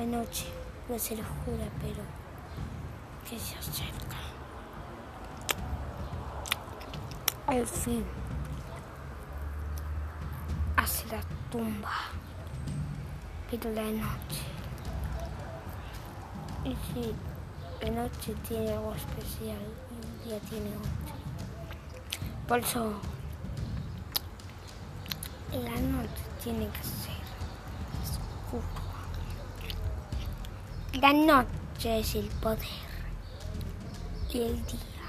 La noche puede ser oscura, pero que se acerca. El fin hacia la tumba, pero la noche. Y si la noche tiene algo especial el día tiene otro. Por eso la noche tiene que ser oscura. La noche es el poder y el día